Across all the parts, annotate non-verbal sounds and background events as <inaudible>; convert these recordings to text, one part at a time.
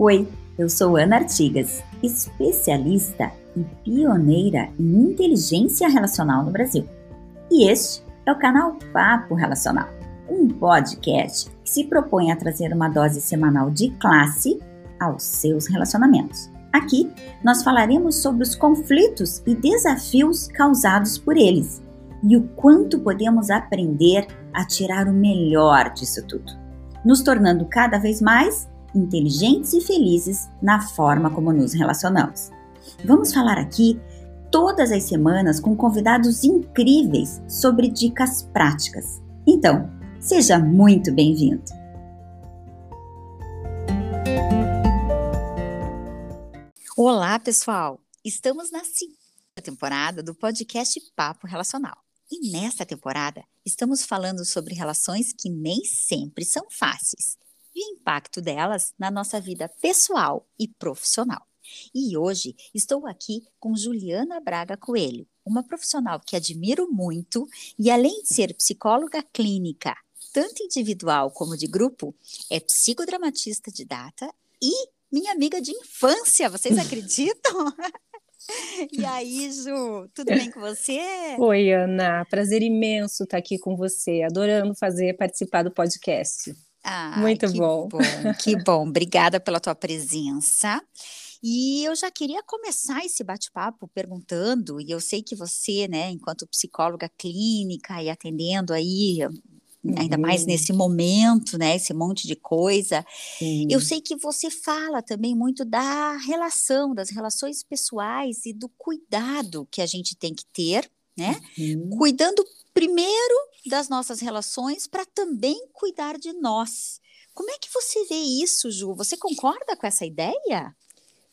Oi, eu sou Ana Artigas, especialista e pioneira em inteligência relacional no Brasil. E este é o canal Papo Relacional, um podcast que se propõe a trazer uma dose semanal de classe aos seus relacionamentos. Aqui nós falaremos sobre os conflitos e desafios causados por eles e o quanto podemos aprender a tirar o melhor disso tudo, nos tornando cada vez mais inteligentes e felizes na forma como nos relacionamos. Vamos falar aqui todas as semanas com convidados incríveis sobre dicas práticas. Então, seja muito bem-vindo! Olá, pessoal! Estamos na segunda temporada do podcast Papo Relacional. E nesta temporada, estamos falando sobre relações que nem sempre são fáceis e o impacto delas na nossa vida pessoal e profissional. E hoje estou aqui com Juliana Braga Coelho, uma profissional que admiro muito e, além de ser psicóloga clínica, tanto individual como de grupo, é psicodramatista de data e minha amiga de infância. Vocês <laughs> acreditam? <laughs> E aí, Ju, tudo bem com você? Oi, Ana. Prazer imenso estar aqui com você. Adorando fazer participar do podcast. Ah, Muito que bom. bom. Que <laughs> bom. Obrigada pela tua presença. E eu já queria começar esse bate-papo perguntando, e eu sei que você, né, enquanto psicóloga clínica e atendendo aí ainda uhum. mais nesse momento, né, esse monte de coisa. Eu sei que você fala também muito da relação, das relações pessoais e do cuidado que a gente tem que ter, né? Uhum. Cuidando primeiro das nossas relações para também cuidar de nós. Como é que você vê isso, Ju? Você concorda com essa ideia?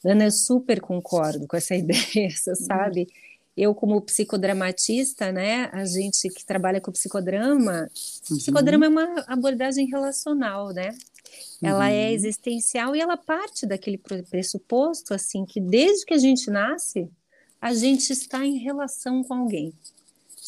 Ana, eu super concordo com essa <laughs> ideia, você uhum. sabe? Eu, como psicodramatista, né, a gente que trabalha com psicodrama, uhum. psicodrama é uma abordagem relacional, né? Ela é uhum. é existencial e ela parte daquele pressuposto, assim, que desde que a gente nasce, a gente está em relação com alguém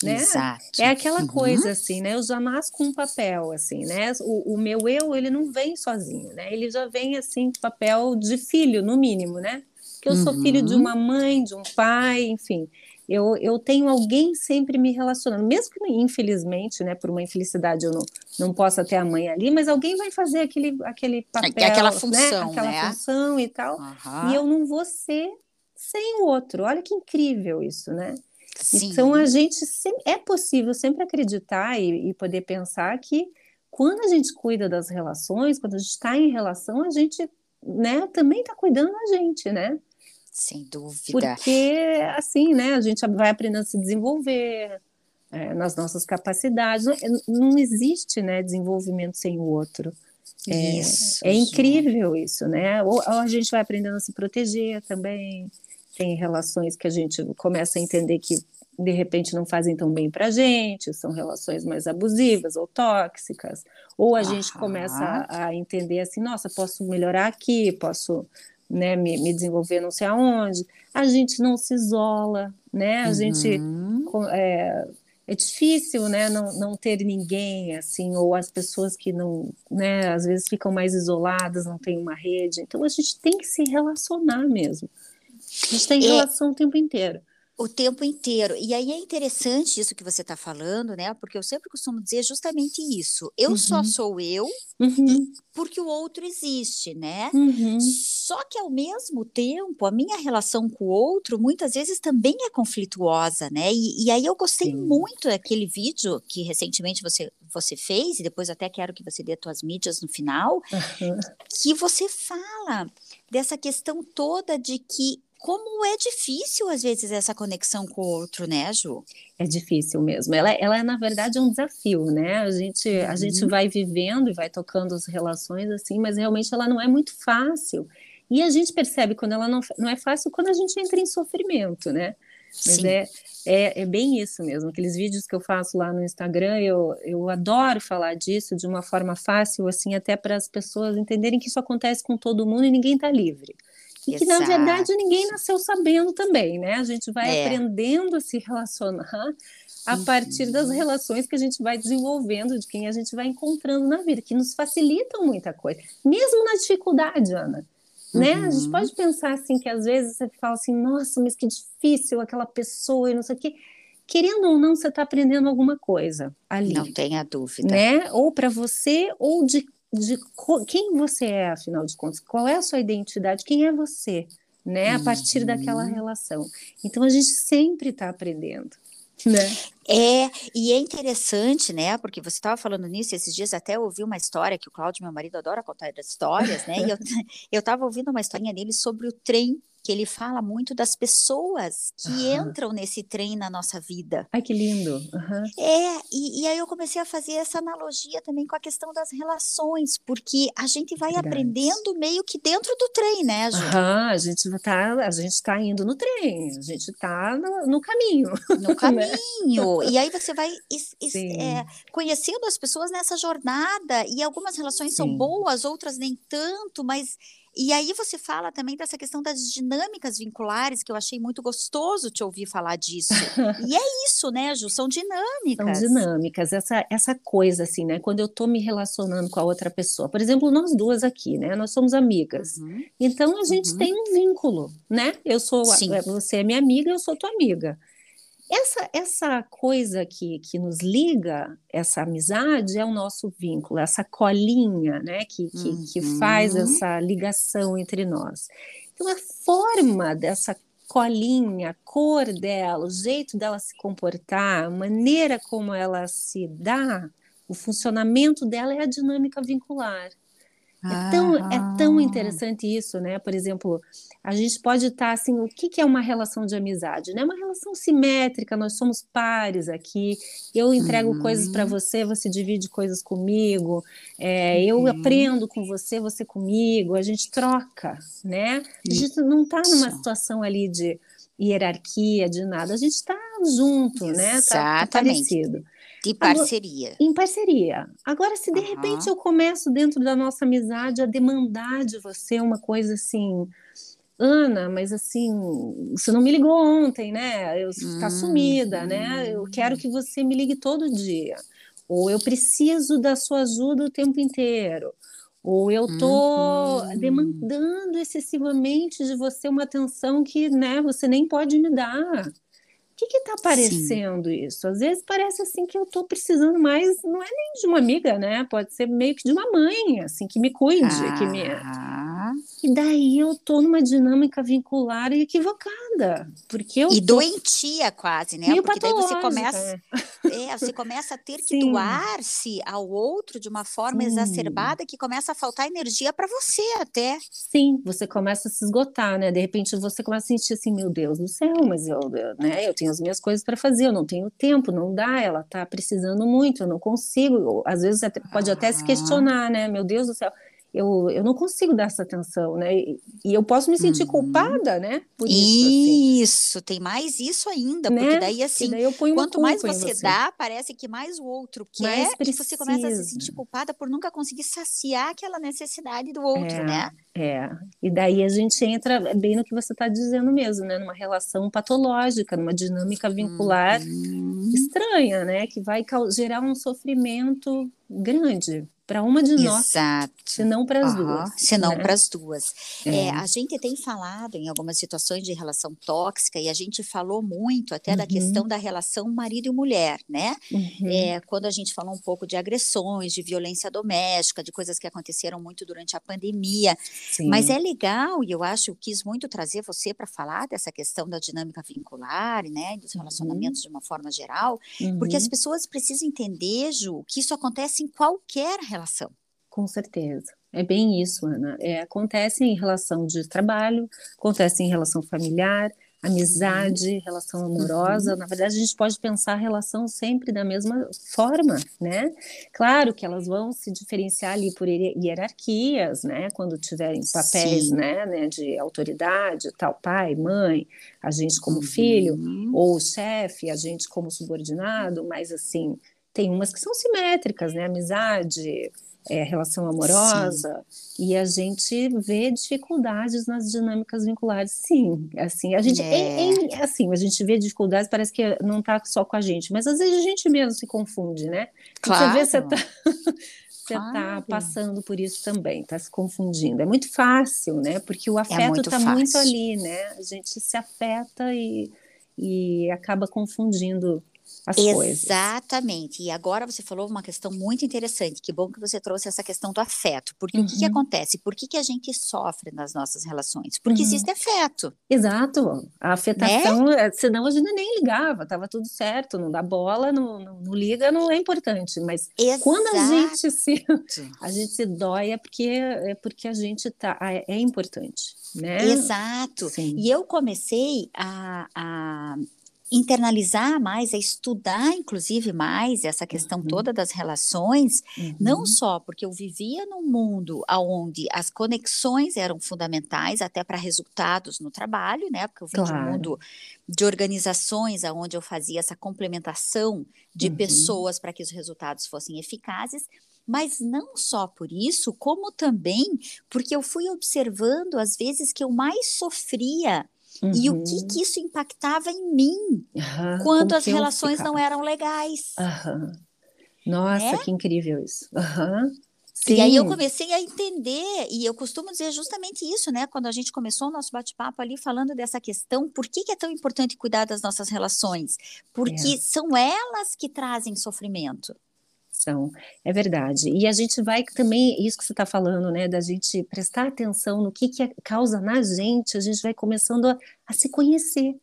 né? Exato. É aquela uhum. coisa assim, né? Eu já nasço com um papel, assim, né? O, o, meu eu, ele não vem sozinho, né? Ele já vem, assim, papel de filho, no mínimo, né? Que eu uhum. sou filho de uma mãe, de um pai, enfim. Eu, eu tenho alguém sempre me relacionando, mesmo que, infelizmente, né, por uma infelicidade eu não, não possa ter a mãe ali, mas alguém vai fazer aquele, aquele é papel, aquela né? função, né? Aquela né? função e tal, uhum. e eu não vou ser sem o outro. Olha que incrível isso, né? Sim. Então a gente é possível sempre acreditar e, e, poder pensar que quando a gente cuida das relações, quando a gente está em relação, a gente né, também está cuidando da gente, né? Sem dúvida. Porque assim, né, a gente vai aprendendo a se desenvolver é, nas nossas capacidades. Não, é, não, existe né, desenvolvimento sem o outro. É, isso, é incrível isso, né? Ou, ou a gente vai aprendendo a se proteger também tem relações que a gente começa a entender que de repente não fazem tão bem para a gente, são relações mais abusivas ou tóxicas, ou a gente começa a, a, entender assim, nossa, posso melhorar aqui, posso né, me, me, desenvolver não sei aonde. A gente não se isola, né? A uhum. gente é, é difícil, né, não, não ter ninguém assim, ou as pessoas que não, né, às vezes ficam mais isoladas, não tem uma rede. Então a gente tem que se relacionar mesmo. A gente tem é, relação o tempo inteiro. O tempo inteiro. E aí é interessante isso que você está falando, né? Porque eu sempre costumo dizer justamente isso. Eu uhum. só sou eu uhum. porque o outro existe, né? Uhum. Só que ao mesmo tempo, a minha relação com o outro muitas vezes também é conflituosa, né? E, e aí eu gostei Sim. muito daquele vídeo que recentemente você, você fez, e depois até quero que você dê suas mídias no final, que você fala dessa questão toda de que como é difícil, às vezes, essa conexão com o outro, né, Ju? É difícil mesmo. Ela, ela é, na verdade, um desafio, né? A gente, uhum. a gente uhum. vai vivendo e vai tocando as relações assim, mas realmente ela não é muito fácil. E a gente percebe quando ela não, não é fácil quando a gente entra em sofrimento, né? Mas é, é, é, bem isso mesmo. Aqueles vídeos que eu faço lá no Instagram, eu, eu adoro falar disso de uma forma fácil, assim, até para as pessoas entenderem que isso acontece com todo mundo e ninguém está livre. E Exato. que, na verdade, ninguém nasceu sabendo também, né? A gente vai é. aprendendo a se relacionar a uhum. partir das relações que a gente vai desenvolvendo, de quem a gente vai encontrando na vida, que nos facilitam muita coisa, mesmo na dificuldade, Ana. né? A gente uhum. pode pensar assim que às vezes você fala assim, nossa, mas que difícil aquela pessoa e não sei o quê. Querendo ou não, você está aprendendo alguma coisa ali. Não tenha dúvida. Né? Ou para você, ou de, de quem você é, afinal de contas. Qual é a sua identidade? Quem é você? Né? A partir uhum. daquela relação. Então a gente sempre está aprendendo. Né? É, e é interessante, né? Porque você estava falando nisso, esses dias até ouvi uma história que o Cláudio, meu marido, adora contar histórias, né? E eu <laughs> estava ouvindo uma historinha dele sobre o trem que ele fala muito das pessoas que uhum. entram nesse trem na nossa vida. Ai, que lindo! Uhum. É, e, e, aí eu comecei a fazer essa analogia também com a questão das relações, porque a gente vai Verdade. aprendendo meio que dentro do trem, né, Ju? Uhum, a gente está a gente tá indo no trem, a gente está no, no, caminho. <laughs> No né? caminho. e aí você vai é, conhecendo as pessoas nessa jornada, e algumas relações Sim. são boas, outras nem tanto, mas e aí você fala também dessa questão das dinâmicas vinculares, que eu achei muito gostoso te ouvir falar disso. e é <laughs> isso, né, Ju? São dinâmicas. São dinâmicas, essa, essa coisa, assim, né? Quando eu tô me relacionando com a outra pessoa. Por exemplo, nós duas aqui, né? Nós somos amigas. Uhum. Então a gente uhum. tem um vínculo, né? Eu sou, Sim. você é minha amiga, eu sou tua amiga. Essa, essa coisa que, que nos liga, essa amizade, é o nosso vínculo, essa colinha né, que, que, uhum. que faz essa ligação entre nós. Então, a forma dessa colinha, a cor dela, o jeito dela se comportar, a maneira como ela se dá, o funcionamento dela é a dinâmica vincular. É tão, é tão interessante isso, né? Por exemplo, a gente pode estar assim, o que, que é uma relação de amizade? Né? Uma relação simétrica, nós somos pares aqui, eu entrego uhum. coisas para você, você divide coisas comigo, é, uhum. eu aprendo com você, você comigo, a gente troca, né? A gente não está numa situação ali de hierarquia, de nada, a gente está junto, né? Tá, tá parecido. De parceria. Agora, em parceria. Agora, se de uhum. repente eu começo dentro da nossa amizade a demandar de você uma coisa assim, Ana, mas assim, você não me ligou ontem, né? Eu está hum, sumida, né? Eu quero hum. que você me ligue todo dia. Ou eu preciso da sua ajuda o tempo inteiro. Ou eu estou uhum. demandando excessivamente de você uma atenção que, né, você nem pode me dar que que tá parecendo Sim. isso? Às vezes parece assim que eu tô precisando mais, não é nem de uma amiga, né? Pode ser meio que de uma mãe, assim, que me cuide, ah. que me E daí eu tô numa dinâmica vincular e equivocada, porque eu E tô... doentia quase, né? porque daí você começa, é. é, você começa a ter que doar-se ao outro de uma forma Sim. exacerbada que começa a faltar energia para você até. Sim, você começa a se esgotar, né? De repente você começa a sentir assim, meu Deus do céu, mas eu, eu né, eu tenho as minhas coisas para fazer, eu não tenho tempo, não dá, ela está precisando muito, eu não consigo. Às vezes até, pode até se questionar, né? Meu Deus do céu, eu, eu não consigo dar essa atenção, né? E, e eu posso me sentir uhum. culpada, né? Por isso, assim. isso tem mais isso ainda, né? porque daí assim, daí quanto mais você, você, dá, parece que mais o outro quer e você começa a se sentir culpada por nunca conseguir saciar aquela necessidade do outro, é, né? É, e daí a gente entra bem no que você está dizendo mesmo, né? Numa relação patológica, numa dinâmica vincular uhum. estranha, né? Que vai gerar um sofrimento grande para uma de nós, Exato. se não para as uhum. duas. Se não né? para as duas. É. É, a gente tem falado em algumas situações de relação tóxica e a gente falou muito até uhum. da questão da relação marido e mulher, né? Uhum. É, quando a gente falou um pouco de agressões, de violência doméstica, de coisas que aconteceram muito durante a pandemia. Sim. Mas é legal e eu acho, eu quis muito trazer você para falar dessa questão da dinâmica vincular, né? Dos uhum. relacionamentos de uma forma geral, porque as uhum. pessoas precisam entender, Ju, que isso acontece em qualquer relação relação. Com certeza. É bem isso, Ana. É, acontece em relação de trabalho, acontece em relação familiar, amizade, uhum. relação amorosa. Uhum. Na verdade, a gente pode pensar a relação sempre da mesma forma, né? Claro que elas vão se diferenciar ali por hierarquias, né? Quando tiverem papéis, né, né, de autoridade, tal pai, mãe, a gente como uhum. filho, ou chefe, a gente como subordinado, mas assim, tem umas que são simétricas, né? Amizade, é, relação amorosa, sim. e a gente vê dificuldades nas dinâmicas vinculares, sim. Assim, a gente é. É, é assim, a gente vê dificuldades, parece que não está só com a gente, mas às vezes a gente mesmo se confunde, né? Claro. Você vê, você tá, <laughs> você está passando por isso também, está se confundindo. É muito fácil, né? Porque o é afeto está muito, muito, ali, né? A gente se afeta e, e acaba confundindo as Exatamente. coisas. Exatamente. E agora você falou uma questão muito interessante. Que bom que você trouxe essa questão do afeto. Porque uhum. o que, que, uhum. acontece? Por que, que a gente sofre nas nossas relações? Porque uhum. existe afeto. Exato. A afetação, né? senão a gente nem ligava, estava tudo certo, não dá bola, não, não, não liga, não é importante. Mas Exato. quando a gente se <laughs> a gente se dói é porque é porque a gente tá é, é importante. Né? Exato. Sim. E eu comecei a, a internalizar mais, a estudar, inclusive, mais essa questão uhum. toda das relações, uhum. não só porque eu vivia num mundo onde as conexões eram fundamentais até para resultados no trabalho, né? Porque eu vim claro. de um mundo de organizações onde eu fazia essa complementação de uhum. pessoas para que os resultados fossem eficazes, mas não só por isso, como também porque eu fui observando as vezes que eu mais sofria Uhum. E o que, uhum. que isso impactava em mim uhum. quando as relações não eram legais. Nossa, né? que incrível isso. E aí eu comecei a entender, e eu costumo dizer justamente isso, né? Quando a gente começou o nosso bate-papo ali falando dessa questão, por que, que, é tão importante cuidar das nossas relações? Porque é. são elas que trazem sofrimento atenção, é verdade. E a gente vai também, isso que você está falando, né, da gente prestar atenção no que, que é, causa na gente, a gente vai começando a, a se conhecer.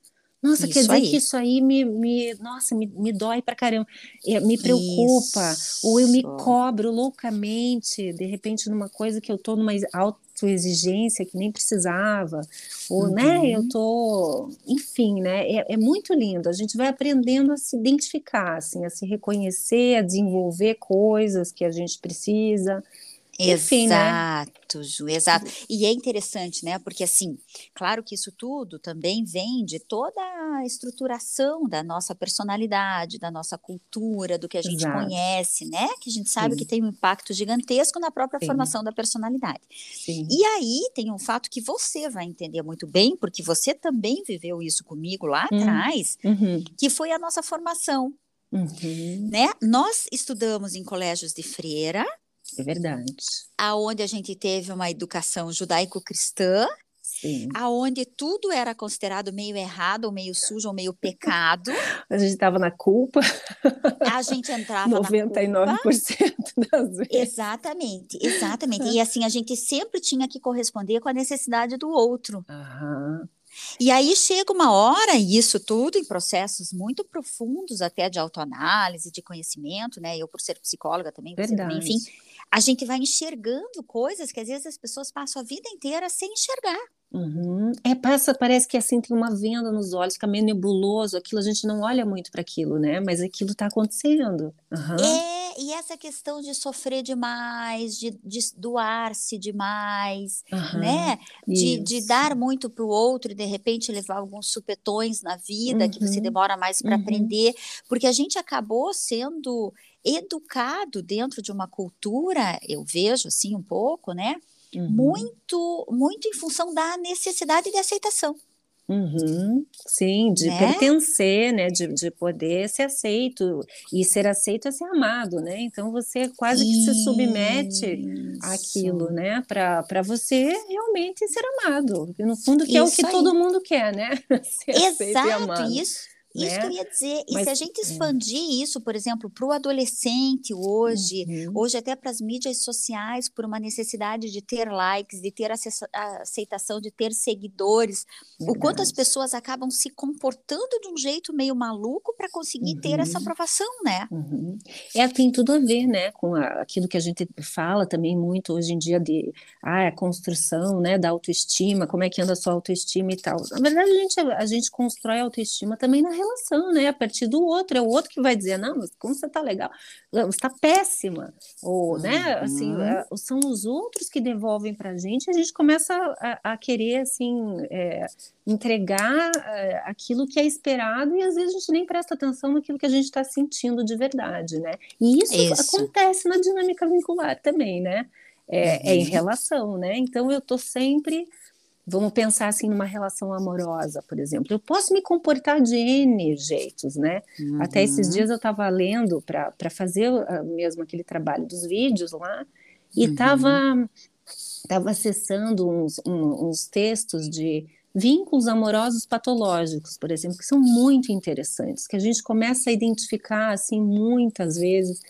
Nossa, isso quer dizer aí. que isso aí me, me nossa, me, me dói pra caramba, é, me preocupa, isso. ou eu me cobro loucamente, de repente, numa coisa que eu tô numa autoexigência que nem precisava, ou, uhum. né, eu uhum. tô, enfim, né, é, é, muito lindo, a gente vai aprendendo a se identificar, assim, a se reconhecer, a desenvolver coisas que a gente precisa, enfim, né? exato, né? Ju, exato. E é interessante, né? Porque assim, claro que isso tudo também vem de toda a estruturação da nossa personalidade, da nossa cultura, do que a gente exato. conhece, né? Que a gente sabe Sim. que tem um impacto gigantesco na própria Sim. formação da personalidade. Sim. E aí tem um fato que você vai entender muito bem, porque você também viveu isso comigo lá hum. atrás, uhum. que foi a nossa formação. Uhum. Né? Nós estudamos em colégios de freira, é verdade. Aonde a gente teve uma educação judaico-cristã, Sim. aonde tudo era considerado meio errado, ou meio sujo, ou meio pecado. A gente estava na culpa. A gente entrava 99% na culpa. das vezes. Exatamente, exatamente. E assim, a gente sempre tinha que corresponder com a necessidade do outro. Uhum. E aí chega uma hora, e isso tudo em processos muito profundos, até de autoanálise, de conhecimento, né? Eu, por ser psicóloga também, Verdade. enfim, a gente vai enxergando coisas que às vezes as pessoas passam a vida inteira sem enxergar. Uhum. É, passa, parece que assim tem uma venda nos olhos, fica meio nebuloso, aquilo a gente não olha muito para aquilo, né? Mas aquilo está acontecendo. Uhum. É, e essa questão de sofrer demais, de, de doar-se demais, uhum. né? De, de, dar muito para o outro e de repente levar alguns supetões na vida que você uhum. demora mais para uhum. aprender, porque a gente acabou sendo educado dentro de uma cultura, eu vejo assim um pouco, né? uhum. muito, muito em função da necessidade de aceitação. Uhum, sim, de né? pertencer, né? De, de poder ser aceito. E ser aceito é ser amado, né? Então você quase que se submete àquilo, né? Para você realmente ser amado. No fundo, que isso é o que aí. todo mundo quer, né? <laughs> ser Exato, isso isso né? que eu ia dizer. E Mas, se a gente é. expandir é. isso, por exemplo, para o adolescente hoje, uhum. hoje até para as mídias sociais, por uma necessidade de ter likes, de ter aceitação, de ter seguidores, Verdade. o quanto as pessoas acabam se comportando de um jeito meio maluco para conseguir uhum. ter essa uhum. aprovação, né? Uhum. É, tem tudo a ver, né, com a, aquilo que a gente fala também muito hoje em dia de ah, a construção, né, da autoestima, como é que anda a sua autoestima e tal. Na verdade, a gente, a gente constrói a autoestima também na relação, né? A partir do outro, é o outro que vai dizer, não, mas como você está legal? Você está péssima. Ou, né, assim, uhum. assim, são os outros que devolvem para a gente, a gente começa a, a querer, assim, é, entregar é, aquilo que é esperado e às vezes a gente nem presta atenção naquilo que a gente está sentindo de verdade, né? E isso, isso, acontece na dinâmica vincular também, né? É, é em uhum. relação, né? Então eu estou sempre Vamos pensar assim numa relação amorosa, por exemplo. Eu posso me comportar de N jeitos, né? Uhum. Até esses dias eu estava lendo para fazer uh, mesmo aquele trabalho dos vídeos lá e estava uhum. tava acessando uns, um, uns textos de vínculos amorosos patológicos, por exemplo, que são muito interessantes, que a gente começa a identificar assim muitas vezes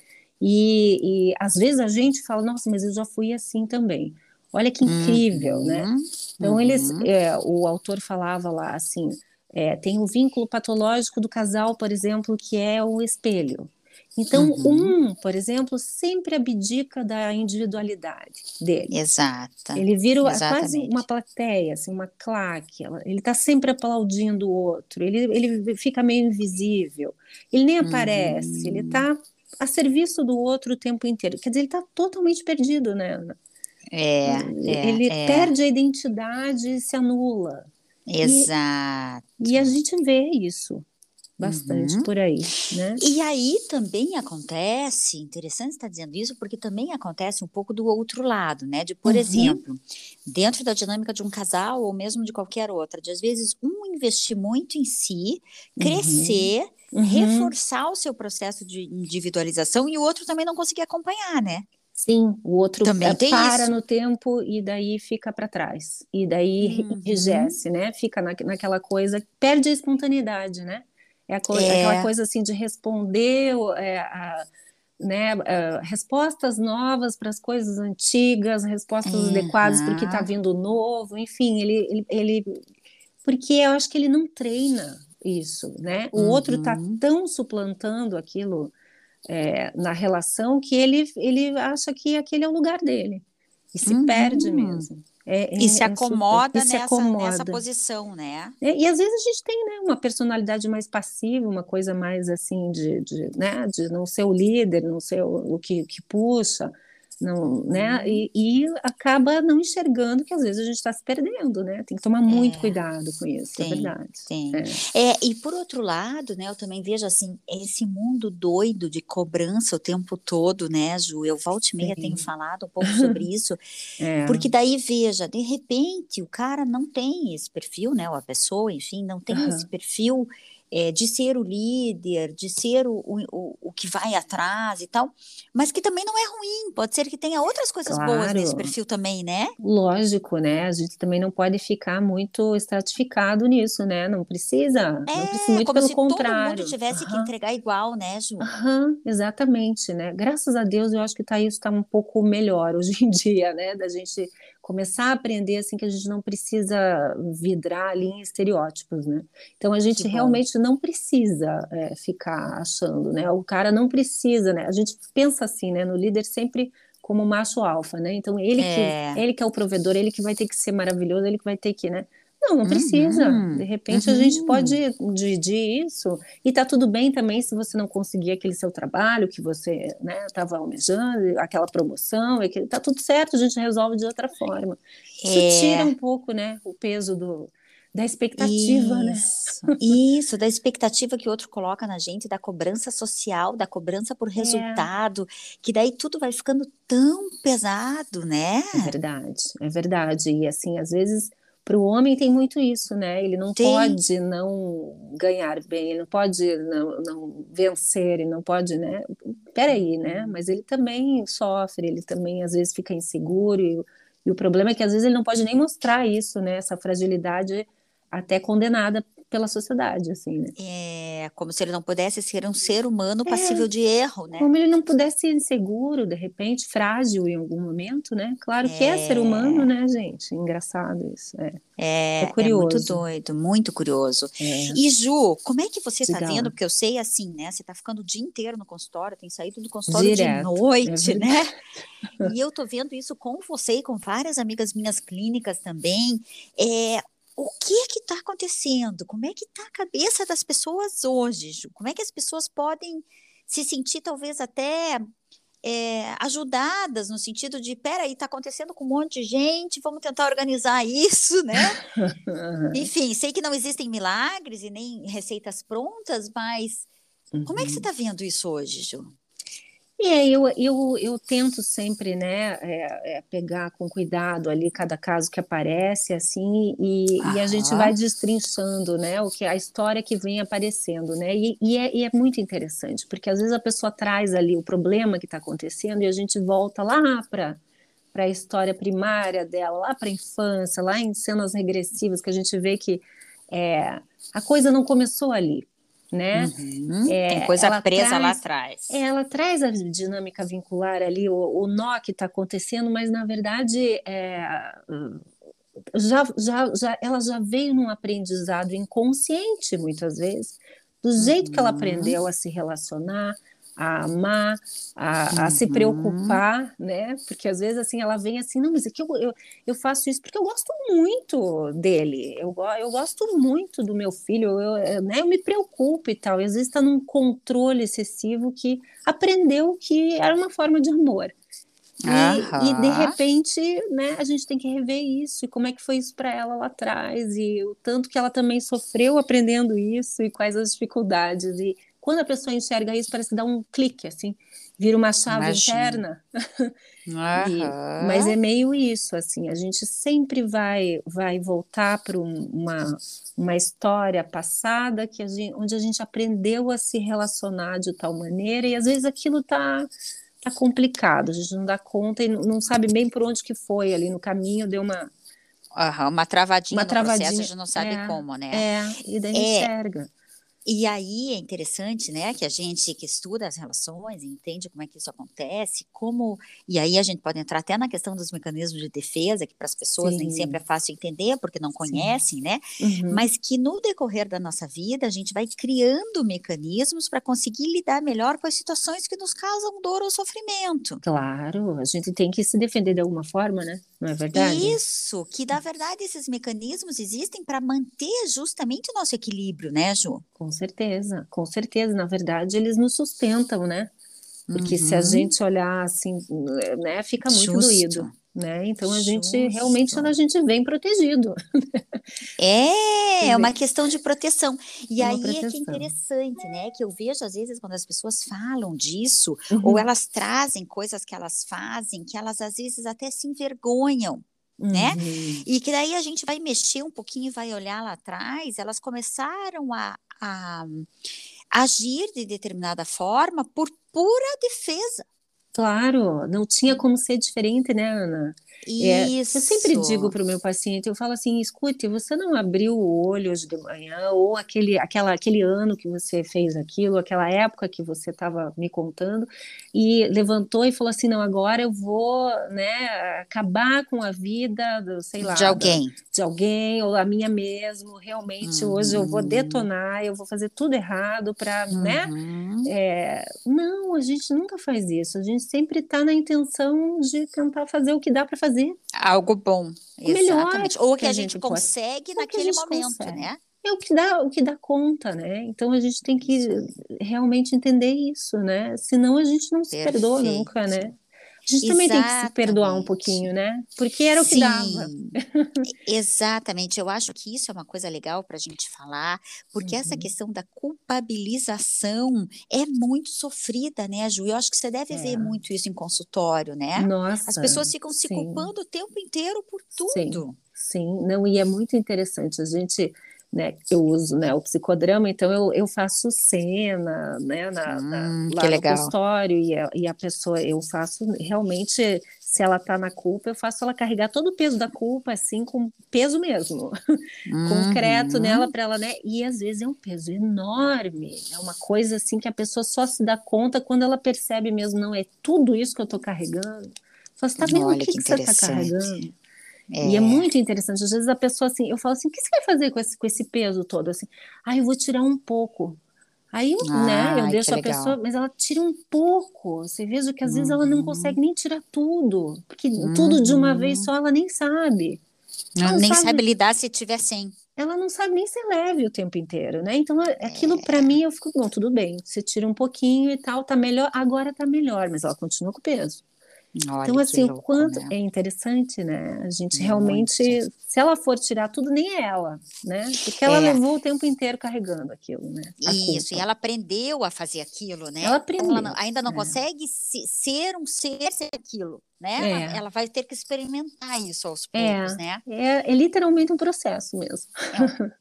e, e às vezes a gente fala, nossa, mas eu já fui assim também. Olha que incrível, né? uhum. né? Então, uhum. eles, é, o autor falava lá assim: é, tem o vínculo patológico do casal, por exemplo, que é o espelho. Então, uhum. um, por exemplo, sempre abdica da individualidade dele. Exato. Ele vira Exatamente. quase uma plateia, assim, uma claque. Ele está sempre aplaudindo o outro. Ele, ele fica meio invisível. Ele nem aparece. Uhum. Ele está a serviço do outro o tempo inteiro. Quer dizer, ele está totalmente perdido, né, Ana? É, é ele é. perde a identidade e se anula. Exato. E, e a gente vê isso bastante uhum. por aí, né? E aí também acontece, interessante estar dizendo isso, porque também acontece um pouco do outro lado, né? De, por uhum. exemplo, dentro da dinâmica de um casal ou mesmo de qualquer outra, de às vezes um investir muito em si, crescer, uhum. uhum. reforçar o seu processo de individualização e o outro também não conseguir acompanhar, né? Sim, o outro Também é, para isso. no tempo e daí fica para trás. E daí uhum. enrijece, né? Fica na, naquela coisa, perde a espontaneidade, né? É, é. aquela coisa assim de responder é, a, né, uh, respostas novas para as coisas antigas, respostas uhum. adequadas para o que está vindo novo, enfim, ele, ele, ele, porque eu acho que ele não treina isso, né? O uhum. outro está tão suplantando aquilo é, na relação que ele, ele acha que aquele é o lugar dele e se uhum. perde mesmo. É, e, é, se acomoda, é super, nessa, se acomoda nessa posição, né? É, e às vezes a gente tem né, uma personalidade mais passiva, uma coisa mais assim de, de, né, de não ser o líder, não ser o, o que, que puxa, não, né? E, e, acaba não enxergando que às vezes a gente está se perdendo, né? Tem que tomar muito é, cuidado com isso, é tem, é verdade. Tem. É. é. e por outro lado, né, eu também vejo assim, esse mundo doido de cobrança o tempo todo, né, Ju? Eu volta e meia tenho falado um pouco sobre <laughs> isso, é. porque daí veja, de repente o cara não tem esse perfil, né? Ou a pessoa, enfim, não tem uhum. esse perfil é, de ser o líder, de ser o, o, o que vai atrás e tal, mas que também não é ruim, pode ser que tenha outras coisas claro. boas nesse perfil também, né? Lógico, né? A gente também não pode ficar muito estratificado nisso, né? Não precisa, é, não precisa muito como pelo se contrário. todo mundo tivesse uhum. que entregar igual, né, Ju? Uhum, exatamente, né? Graças a Deus eu acho que tá, isso está um pouco melhor hoje em dia, né? Da gente começar a aprender assim que a gente não precisa vidrar ali em estereótipos, né? Então a gente realmente não precisa é, ficar achando, né? O cara não precisa, né? A gente pensa assim, né? No líder sempre como macho alfa, né? Então ele é. que ele que é o provedor, ele que vai ter que ser maravilhoso, ele que vai ter que, né? Não, não precisa. Uhum. De repente uhum. a gente pode dividir isso e tá tudo bem também se você não conseguir aquele seu trabalho que você estava né, almejando, aquela promoção, aquele, tá tudo certo, a gente resolve de outra forma. Isso é. tira um pouco, né, o peso do, da expectativa, né? isso, né? Isso, da expectativa que o outro coloca na gente, da cobrança social, da cobrança por é. resultado, é. que daí tudo vai ficando tão pesado, né? É verdade, é verdade. E assim, às vezes para o homem tem muito isso, né? Ele não pode não ganhar bem, ele não pode não, não vencer, ele não pode, né? Peraí, né? Uhum. Mas ele também sofre, ele também às vezes fica inseguro e, e o problema é que às vezes ele não pode nem mostrar isso, né? Essa fragilidade até condenada pela sociedade, assim, né? É, como se ele não pudesse ser um ser humano é. passível é, de erro, né? Como ele não pudesse ser inseguro, de repente, frágil em algum momento, né? Claro que é, ser humano, é. né, gente? Engraçado isso, é. É, é, curioso. é muito doido, muito curioso. E Ju, como é que você está vendo? Porque eu sei assim, né? Você está ficando o dia inteiro no consultório, tem saído do consultório Direto. de noite, né? E eu tô vendo isso com você e com várias amigas minhas clínicas também. É, o que é que está acontecendo? Como é que está a cabeça das pessoas hoje, Ju? Como é que as pessoas podem se sentir talvez até é, ajudadas no sentido de, peraí, está acontecendo com um monte de gente, vamos tentar organizar isso, né? <laughs> Enfim, sei que não existem milagres e nem receitas prontas, mas uhum. como é que você está uhum. vendo isso hoje, Ju? É, eu, eu, eu tento sempre, né, é, é pegar com cuidado ali cada caso que aparece, assim, e, e, a gente vai destrinchando, né, o que a história que vem aparecendo, né, e, e, é, e é muito interessante, porque às vezes a pessoa traz ali o problema que está acontecendo e a gente volta lá para para a história primária dela, lá para a infância, lá em cenas regressivas, que a gente vê que é, a coisa não começou ali, né? Uhum, é, tem coisa presa traz, lá atrás. Ela traz a dinâmica vincular ali, o, o nó que está acontecendo, mas na verdade é, já, já, já, ela já veio num aprendizado inconsciente, muitas vezes, do jeito uhum. que ela uhum. aprendeu a se relacionar, a amar, a, uhum. a, se uhum. preocupar, né? Porque às vezes assim ela vem assim, não, mas aqui eu, eu, eu faço isso porque eu gosto muito dele, eu, eu gosto muito do meu filho, eu, eu, né, eu me preocupo e tal. E às vezes está num controle excessivo que aprendeu que era uma forma de amor. E, e, de repente, né, a gente tem que rever isso, e como é que foi isso para ela lá atrás, e o tanto que ela também sofreu aprendendo isso, e quais as dificuldades, e quando a pessoa enxerga isso, parece que dá um clique, assim, vira uma chave Imagina. interna. <laughs> e, mas é meio isso, assim, a gente sempre vai vai voltar para uma, uma história passada que a gente, onde a gente aprendeu a se relacionar de tal maneira, e às vezes aquilo está tá complicado, a gente não dá conta e não, sabe bem por onde que foi ali no caminho, deu uma Uhum, uma travadinha uma travadinha, processo, a gente não sabe é, como, né? É, e daí é, enxerga. E aí é interessante, né, que a gente que estuda as relações, entende como é que isso acontece, como e aí a gente pode entrar até na questão dos mecanismos de defesa, que para as pessoas Sim. nem sempre é fácil entender porque não conhecem, Sim. né? Uhum. Mas que no decorrer da nossa vida a gente vai criando mecanismos para conseguir lidar melhor com as situações que nos causam dor ou sofrimento. Claro, a gente tem que se defender de alguma forma, né? Não é verdade? Isso, que na verdade esses mecanismos existem para manter justamente o nosso equilíbrio, né, Ju? Com certeza, com certeza. Na verdade, eles nos sustentam, né? Porque uhum. se a uhum. gente olhar assim, né, fica muito Justo. doído. Né? Então a Justo. gente realmente a gente vem protegido. É, <laughs> é uma questão de proteção. E aí proteção. é que é interessante, né? Que eu vejo às vezes quando as pessoas falam disso, uhum. ou elas trazem coisas que elas fazem, que elas às vezes até se envergonham né? Uhum. E que daí a gente vai mexer um pouquinho e vai olhar lá atrás, elas começaram a, a agir de determinada forma por pura defesa. Claro, não tinha como ser diferente, né, Ana? É, eu sempre digo para o meu paciente, eu falo assim, escute, você não abriu o olho hoje de manhã, ou aquele, aquela, aquele ano que você fez aquilo, aquela época que você estava me contando, e levantou e falou assim, não, agora eu vou, né, acabar com a vida, do, sei lá, de alguém, de alguém ou a minha mesmo. Realmente uhum. hoje eu vou uhum. detonar, eu vou fazer tudo errado para, né? uhum. né? É, não, a gente nunca faz isso. A gente sempre está na intenção de tentar fazer o que dá para fazer. Algo bom, exatamente. Melhor ou que, que a, gente, gente consegue naquele momento, consegue. né? É o que dá, o que dá conta, né? Então a gente tem que realmente entender isso, né? Senão a gente não se Perfeito. perdoa nunca, né? A gente também tem que se perdoar um pouquinho, né? Porque era o que Sim, dava. Exatamente. Eu acho que isso é uma coisa legal para a gente falar, porque uhum. essa questão da culpabilização é muito sofrida, né, Ju? Eu acho que você deve é. ver muito isso em consultório, né? Nossa. As pessoas ficam se sim. culpando o tempo inteiro por tudo. Sim, sim. Não, e é muito interessante. A gente né, eu uso né, o psicodrama, então eu, eu faço cena né, na, hum, na, lá no consultório e a, e a pessoa, eu faço realmente, se ela está na culpa, eu faço ela carregar todo o peso da culpa, assim, com peso mesmo, <laughs> uhum. concreto nela para ela, né? E às vezes é um peso enorme, é uma coisa assim que a pessoa só se dá conta quando ela percebe mesmo, não é tudo isso que eu estou carregando. Você está vendo Olha, o que, que, que você está carregando? É. E é muito interessante. Às vezes a pessoa assim, eu falo assim, o que você vai fazer com esse, com esse peso todo? Assim, ah, eu vou tirar um pouco. Aí, né, eu deixo a pessoa, mas ela tira um pouco. Você veja que às uhum. vezes ela não uhum. consegue nem tirar tudo, porque uhum. tudo de uma vez uhum. só ela nem sabe. Não, nem sabe, sabe, lidar se tiver sem. Ela não sabe nem ser leve o tempo inteiro, né? Então, aquilo é. para mim eu fico, bom, tudo bem. Você tira um pouquinho e tal, tá melhor, agora tá melhor, mas ela continua com peso. Olha então, assim, louco, o quanto né? é interessante, né? A gente Muito. realmente, se ela for tirar tudo, nem é ela, né? Porque ela é. levou o tempo inteiro carregando aquilo, né? Isso, culpa. e ela aprendeu a fazer aquilo, né? Ela aprendeu. Ela não, ainda não é. consegue se, ser um ser, ser aquilo, né? É. Ela, ela, vai ter que experimentar isso aos é. poucos, né? É, é literalmente um processo mesmo.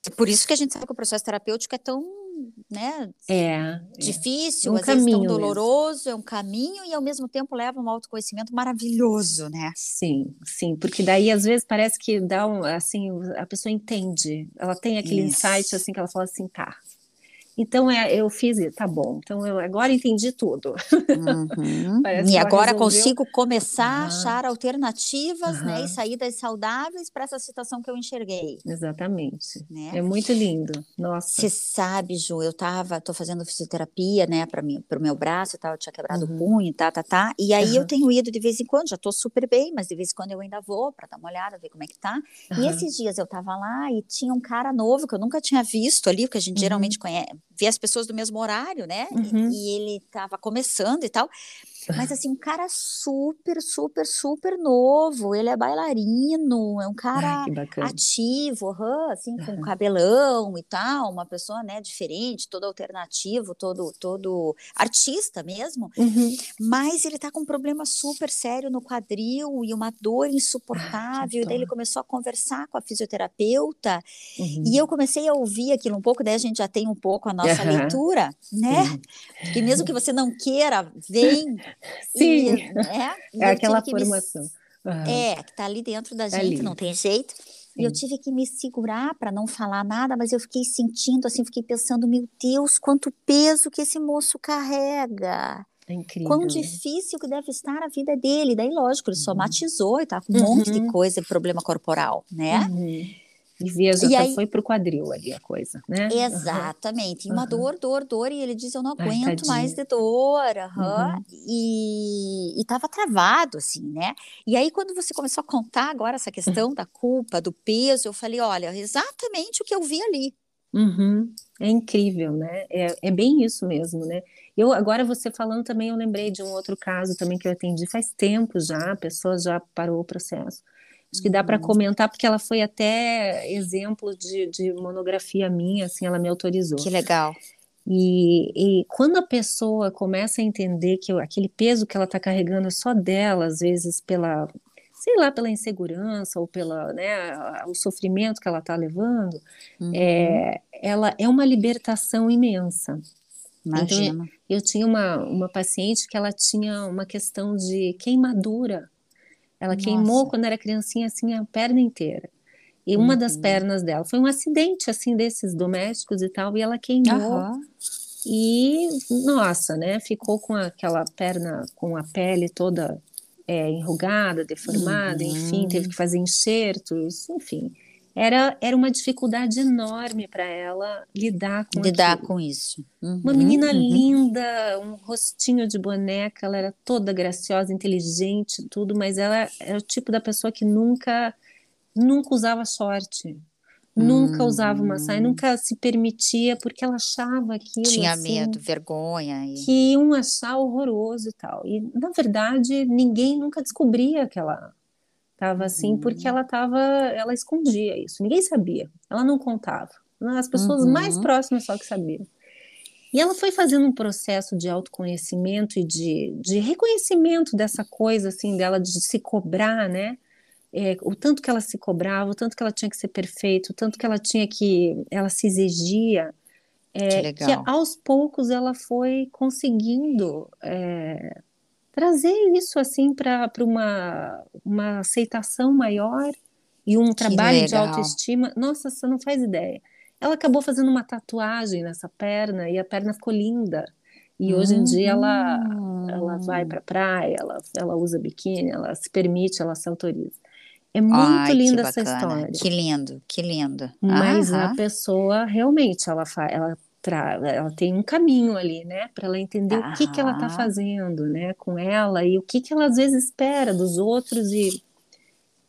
É. Por isso que a gente sabe que o processo terapêutico é tão né? É, é. Difícil, um às vezes tão doloroso, mesmo. é um caminho e ao mesmo tempo leva um autoconhecimento maravilhoso, né? Sim, sim, porque daí às vezes parece que dá um, assim, a pessoa entende, ela tem aquele Isso. insight assim que ela fala assim, tá, então é, eu fiz, tá bom. Então eu agora entendi tudo. Uhum. <laughs> e agora resolveu... consigo começar a achar alternativas, uhum. né, e saídas saudáveis para essa situação que eu enxerguei. Exatamente. Né? É muito lindo. Nossa. Você sabe, Ju, eu tava, tô fazendo fisioterapia, né, para mim, pro meu braço, tal, eu tinha quebrado uhum. o punho, tá, tá, tá. E aí eu tenho ido de vez em quando, já tô super bem, mas de vez em quando eu ainda vou para dar uma olhada, ver como é que tá. E esses dias eu tava lá e tinha um cara novo que eu nunca tinha visto ali, que a gente geralmente uhum. conhece ver as pessoas do mesmo horário, né? Uhum. E, e, ele estava começando e tal. Mas assim, um cara super, super, super novo. Ele é bailarino, é um cara Ai, ativo, uhum, assim, com cabelão e tal, uma pessoa, né, diferente, todo alternativo, todo, todo artista mesmo. Uhum. Mas ele tá com um problema super sério no quadril e uma dor insuportável. e daí ele começou a conversar com a fisioterapeuta uhum. e eu comecei a ouvir aquilo um pouco, daí a gente já tem um pouco a nossa leitura, né? Que mesmo que você não queira, vem <laughs> Sim, e, né? é aquela formação. Me... Uhum. É, que está ali dentro da gente, ali. não tem jeito. Sim. E eu tive que me segurar para não falar nada, mas eu fiquei sentindo, assim, fiquei pensando, meu Deus, quanto peso que esse moço carrega. É incrível. Quão difícil que deve estar a vida dele. Daí, lógico, ele uhum. somatizou e tá com um uhum. monte de uhum. coisa, problema corporal, né? Uhum. E veja, e aí, foi pro quadril ali a coisa, né? Exatamente. Uhum. E uma dor, dor, dor. E ele diz: Eu não aguento Ai, mais de dor. Uhum. Uhum. E, e tava travado, assim, né? E aí, quando você começou a contar agora essa questão da culpa, do peso, eu falei: Olha, exatamente o que eu vi ali. Uhum. É incrível, né? É, é bem isso mesmo, né? Eu agora você falando também, eu lembrei de um outro caso também que eu atendi faz tempo já, a pessoa já parou o processo. Acho que dá para uhum. comentar, porque ela foi até exemplo de, de, monografia minha, assim, ela me autorizou. Que legal. E, e quando a pessoa começa a entender que aquele peso que ela está carregando é só dela, às vezes pela, sei lá, pela insegurança ou pela, né, o sofrimento que ela está levando, uhum. é, ela é uma libertação imensa. Imagina. Então, eu tinha uma, uma paciente que ela tinha uma questão de queimadura ela Nossa. queimou quando era criancinha assim a perna inteira. E uma uhum. das pernas dela foi um acidente assim desses domésticos e tal, e ela queimou. Uhum. E nossa, né? Ficou com aquela perna com a pele toda é, enrugada, deformada, uhum. enfim, teve que fazer enxertos, enfim era, era uma dificuldade enorme para ela lidar com lidar aquilo. com isso. Uhum, uma menina uhum. linda, um rostinho de boneca, ela era toda graciosa, inteligente, tudo, mas ela era o tipo da pessoa que nunca nunca usava short. Nunca usava uma saia, hum. nunca se permitia, porque ela achava aquilo. Tinha assim, medo, vergonha. E... Que iam achar horroroso e tal. E, na verdade, ninguém nunca descobria que ela Tava assim porque uhum. ela tava, ela escondia isso. Ninguém sabia. Ela não contava. As pessoas uhum. mais próximas só que sabiam. E ela foi fazendo um processo de autoconhecimento e de, de reconhecimento dessa coisa assim dela de se cobrar, né? É, o tanto que ela se cobrava, o tanto que ela tinha que ser perfeita, o tanto que ela tinha que ela se exigia, é, que, que, aos poucos ela foi conseguindo é, trazer isso assim para uma, uma aceitação maior e um que trabalho legal. de autoestima. Nossa, você não faz ideia. Ela acabou fazendo uma tatuagem nessa perna e a perna ficou linda. E hoje em dia ela, ela vai para a praia, ela, ela usa biquíni, ela se permite, ela se autoriza. É muito Ai, linda essa história. Que lindo, que lindo. Mas Aham. a pessoa realmente ela, ela ela tem um caminho ali, né, para ela entender o que que ela está fazendo, né, com ela e o que que ela às vezes espera dos outros e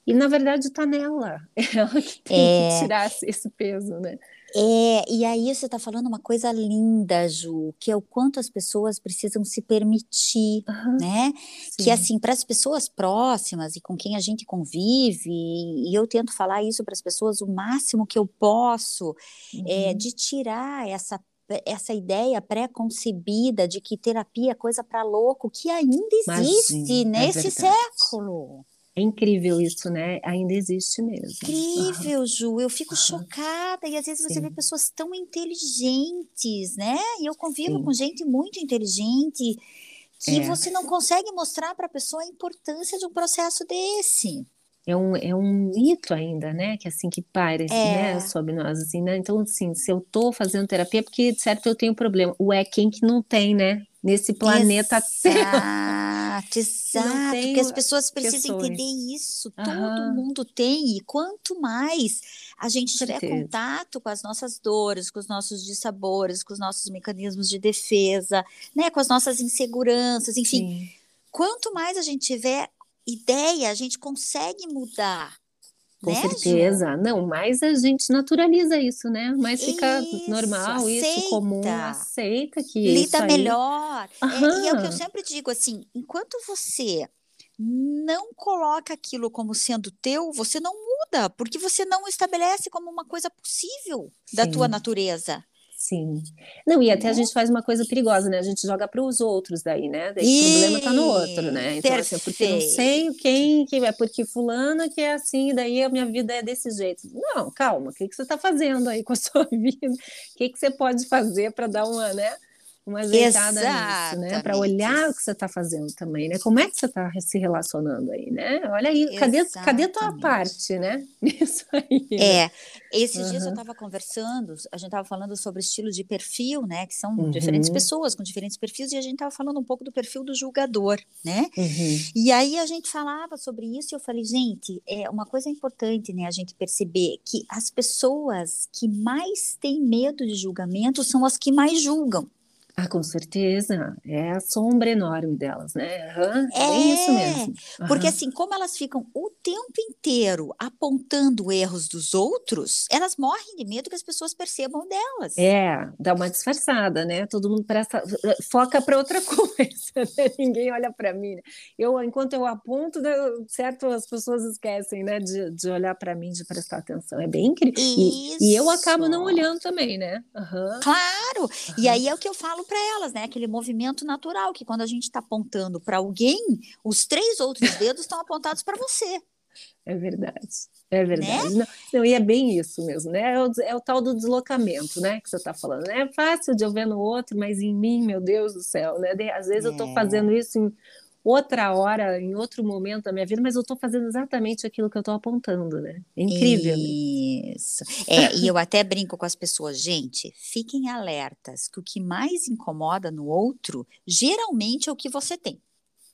e na verdade está nela, <laughs> ela que tem é... que tirar esse peso, né? É, e aí você está falando uma coisa linda, Ju, que é o quanto as pessoas precisam se permitir, uhum. né? Sim. Que assim, para as pessoas próximas e com quem a gente convive, e eu tento falar isso para as pessoas o máximo que eu posso, é, uhum. é, de tirar essa essa ideia pré-concebida de que terapia é coisa para louco, que ainda existe Imagina, é nesse é século. É incrível isso, né? Ainda existe mesmo. Incrível, uhum. Ju. Eu fico uhum. chocada. E às vezes você Sim. vê pessoas tão inteligentes, né? E eu convivo Sim. com gente muito inteligente que é. você não consegue mostrar para a pessoa a importância de um processo desse. É um, é um mito ainda, né? Que assim que paira assim, é. né, sobre nós, assim, né? Então, assim, se eu tô fazendo terapia, é porque, certo, eu tenho problema. O é quem que não tem, né? Nesse planeta Terra. Exato, exato. Porque as pessoas precisam questões. entender isso. Uhum. Todo mundo tem. E quanto mais a gente tiver contato com as nossas dores, com os nossos dissabores, com os nossos mecanismos de defesa, né, com as nossas inseguranças, enfim. Sim. Quanto mais a gente tiver ideia, a gente consegue mudar. Com né, certeza. Ju? Não, mas a gente naturaliza isso, né? Mas fica isso, normal, aceita. isso comum, aceita que Lida aí... melhor. É, e é o que eu sempre digo, assim, enquanto você não coloca aquilo como sendo teu, você não muda, porque você não estabelece como uma coisa possível Sim. da tua natureza. Sim. Não, e até a gente faz uma coisa perigosa, né? A gente joga para os outros daí, né? Daí o problema está no outro, né? Então, assim, porque não sei quem que é, porque fulana que é assim, daí a minha vida é desse jeito. Não, calma, o que, que você está fazendo aí com a sua <laughs> vida? O que, que você pode fazer para dar uma, né? Uma ajeitada nisso, né? Para olhar o que você está fazendo também, né? Como é que você está se relacionando aí, né? Olha aí, cadê, cadê tua parte, né? <laughs> Isso aí. Né? É, esses uhum. dias eu estava conversando, a gente estava falando sobre estilo de perfil, né? Que são uhum. diferentes pessoas com diferentes perfis, e a gente estava falando um pouco do perfil do julgador, né? Uhum. E aí a gente falava sobre isso e eu falei, gente, é uma coisa importante, né? A gente perceber que as pessoas que mais têm medo de julgamento são as que mais julgam. Ah, com certeza. É a sombra enorme delas, né? Uhum, é, isso mesmo. Uhum. Porque assim, como elas ficam o tempo inteiro apontando erros dos outros, elas morrem de medo que as pessoas percebam delas. É, dá uma disfarçada, né? Todo mundo presta, foca para outra <laughs> coisa, né? Ninguém olha para mim. Né? Eu, enquanto eu aponto, certo, as pessoas esquecem, né, de, de olhar para mim, de prestar atenção. É bem incrível. E, e, eu acabo não olhando também, né? Uhum. Claro. E aí é o que eu falo para elas, né? Aquele movimento natural que quando a gente está apontando para alguém, os três outros dedos estão apontados para você. É verdade, é verdade. Né? Não, não, e é bem isso mesmo, né? É o, é o tal do deslocamento, né? Que você está falando. É fácil de eu ver no outro, mas em mim, meu Deus do céu, né? Às vezes é. eu estou fazendo isso em outra hora, em outro momento da minha vida, mas eu estou fazendo exatamente aquilo que eu estou apontando, né? É incrível. Isso. É, e eu até brinco com as pessoas, gente, fiquem alertas que o que mais incomoda no outro, geralmente é o que você tem.